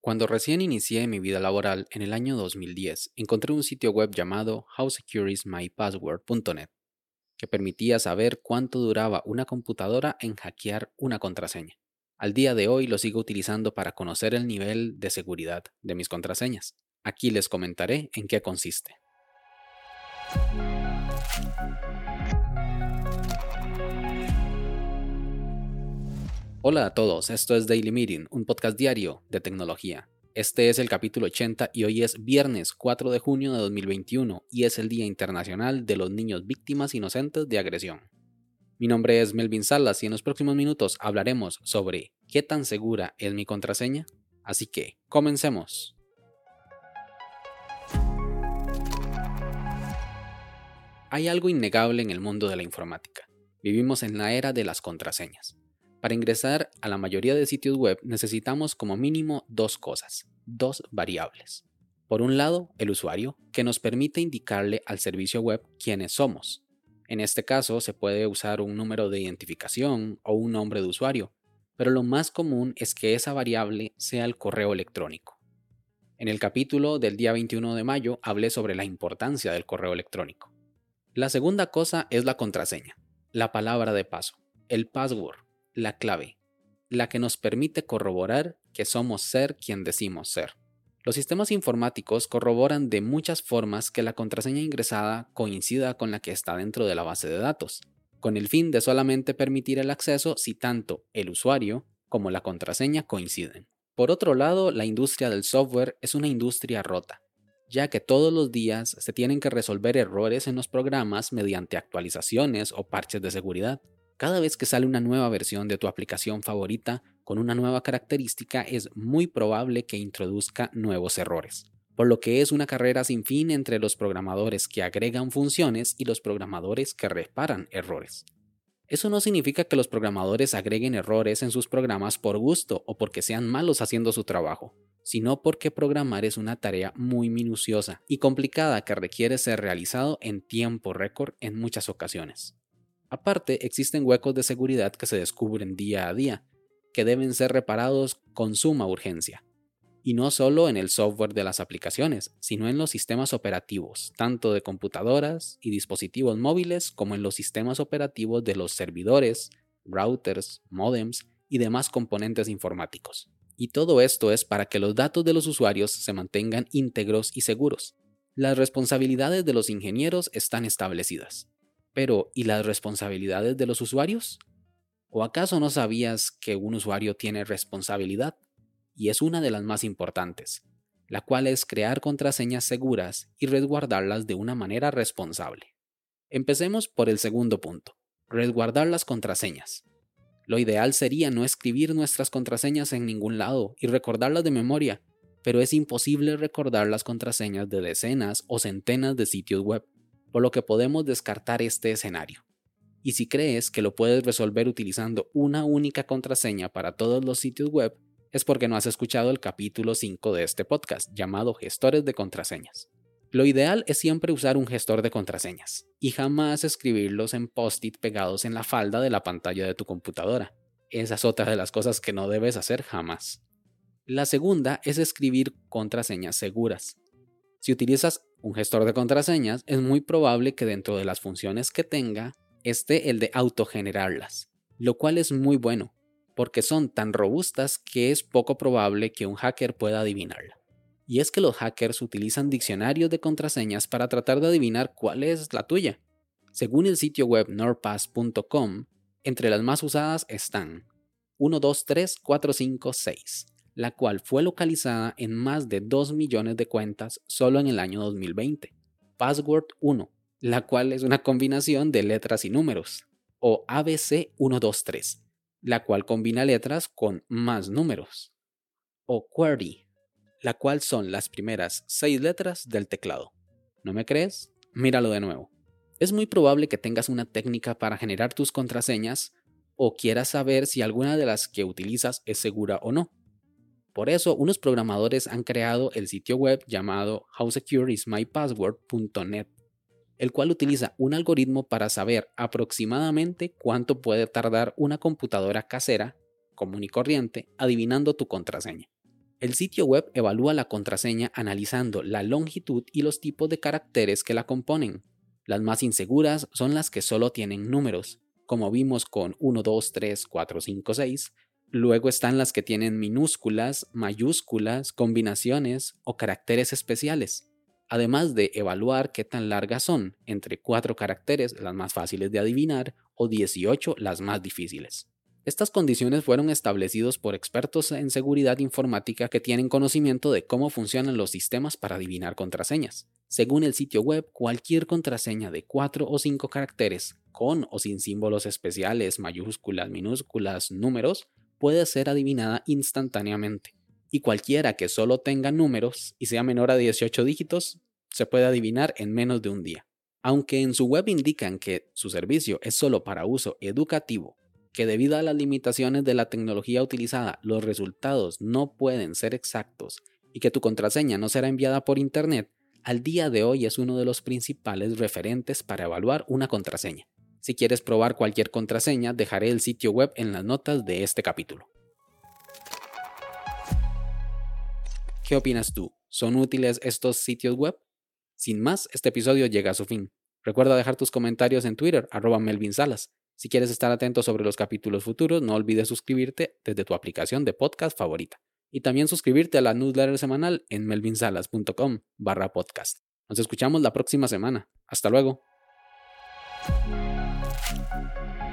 Cuando recién inicié mi vida laboral en el año 2010, encontré un sitio web llamado howsecureismypassword.net que permitía saber cuánto duraba una computadora en hackear una contraseña. Al día de hoy lo sigo utilizando para conocer el nivel de seguridad de mis contraseñas. Aquí les comentaré en qué consiste. Hola a todos, esto es Daily Meeting, un podcast diario de tecnología. Este es el capítulo 80 y hoy es viernes 4 de junio de 2021 y es el Día Internacional de los Niños Víctimas Inocentes de Agresión. Mi nombre es Melvin Salas y en los próximos minutos hablaremos sobre qué tan segura es mi contraseña. Así que, comencemos. Hay algo innegable en el mundo de la informática. Vivimos en la era de las contraseñas. Para ingresar a la mayoría de sitios web necesitamos como mínimo dos cosas, dos variables. Por un lado, el usuario, que nos permite indicarle al servicio web quiénes somos. En este caso se puede usar un número de identificación o un nombre de usuario, pero lo más común es que esa variable sea el correo electrónico. En el capítulo del día 21 de mayo hablé sobre la importancia del correo electrónico. La segunda cosa es la contraseña, la palabra de paso, el password la clave, la que nos permite corroborar que somos ser quien decimos ser. Los sistemas informáticos corroboran de muchas formas que la contraseña ingresada coincida con la que está dentro de la base de datos, con el fin de solamente permitir el acceso si tanto el usuario como la contraseña coinciden. Por otro lado, la industria del software es una industria rota, ya que todos los días se tienen que resolver errores en los programas mediante actualizaciones o parches de seguridad. Cada vez que sale una nueva versión de tu aplicación favorita con una nueva característica es muy probable que introduzca nuevos errores, por lo que es una carrera sin fin entre los programadores que agregan funciones y los programadores que reparan errores. Eso no significa que los programadores agreguen errores en sus programas por gusto o porque sean malos haciendo su trabajo, sino porque programar es una tarea muy minuciosa y complicada que requiere ser realizado en tiempo récord en muchas ocasiones. Aparte, existen huecos de seguridad que se descubren día a día, que deben ser reparados con suma urgencia. Y no solo en el software de las aplicaciones, sino en los sistemas operativos, tanto de computadoras y dispositivos móviles como en los sistemas operativos de los servidores, routers, modems y demás componentes informáticos. Y todo esto es para que los datos de los usuarios se mantengan íntegros y seguros. Las responsabilidades de los ingenieros están establecidas. Pero, ¿y las responsabilidades de los usuarios? ¿O acaso no sabías que un usuario tiene responsabilidad? Y es una de las más importantes, la cual es crear contraseñas seguras y resguardarlas de una manera responsable. Empecemos por el segundo punto, resguardar las contraseñas. Lo ideal sería no escribir nuestras contraseñas en ningún lado y recordarlas de memoria, pero es imposible recordar las contraseñas de decenas o centenas de sitios web por lo que podemos descartar este escenario. Y si crees que lo puedes resolver utilizando una única contraseña para todos los sitios web, es porque no has escuchado el capítulo 5 de este podcast llamado Gestores de Contraseñas. Lo ideal es siempre usar un gestor de contraseñas y jamás escribirlos en post-it pegados en la falda de la pantalla de tu computadora. Esa es otra de las cosas que no debes hacer jamás. La segunda es escribir contraseñas seguras. Si utilizas un gestor de contraseñas, es muy probable que dentro de las funciones que tenga esté el de autogenerarlas, lo cual es muy bueno, porque son tan robustas que es poco probable que un hacker pueda adivinarla. Y es que los hackers utilizan diccionarios de contraseñas para tratar de adivinar cuál es la tuya. Según el sitio web nordpass.com, entre las más usadas están 1, 2, 3, 4, 5, 6, la cual fue localizada en más de 2 millones de cuentas solo en el año 2020. Password 1, la cual es una combinación de letras y números, o ABC 123, la cual combina letras con más números, o QWERTY, la cual son las primeras 6 letras del teclado. ¿No me crees? Míralo de nuevo. Es muy probable que tengas una técnica para generar tus contraseñas o quieras saber si alguna de las que utilizas es segura o no. Por eso, unos programadores han creado el sitio web llamado howsecureismypassword.net, el cual utiliza un algoritmo para saber aproximadamente cuánto puede tardar una computadora casera, común y corriente, adivinando tu contraseña. El sitio web evalúa la contraseña analizando la longitud y los tipos de caracteres que la componen. Las más inseguras son las que solo tienen números, como vimos con 1, 2, 3, 4, 5, 6. Luego están las que tienen minúsculas, mayúsculas, combinaciones o caracteres especiales. Además de evaluar qué tan largas son, entre 4 caracteres las más fáciles de adivinar o 18 las más difíciles. Estas condiciones fueron establecidos por expertos en seguridad informática que tienen conocimiento de cómo funcionan los sistemas para adivinar contraseñas. Según el sitio web, cualquier contraseña de 4 o 5 caracteres, con o sin símbolos especiales, mayúsculas, minúsculas, números, puede ser adivinada instantáneamente. Y cualquiera que solo tenga números y sea menor a 18 dígitos, se puede adivinar en menos de un día. Aunque en su web indican que su servicio es solo para uso educativo que debido a las limitaciones de la tecnología utilizada los resultados no pueden ser exactos y que tu contraseña no será enviada por Internet, al día de hoy es uno de los principales referentes para evaluar una contraseña. Si quieres probar cualquier contraseña, dejaré el sitio web en las notas de este capítulo. ¿Qué opinas tú? ¿Son útiles estos sitios web? Sin más, este episodio llega a su fin. Recuerda dejar tus comentarios en Twitter, arroba Melvin Salas. Si quieres estar atento sobre los capítulos futuros, no olvides suscribirte desde tu aplicación de podcast favorita. Y también suscribirte a la newsletter semanal en melvinsalas.com barra podcast. Nos escuchamos la próxima semana. Hasta luego. Mm-hmm.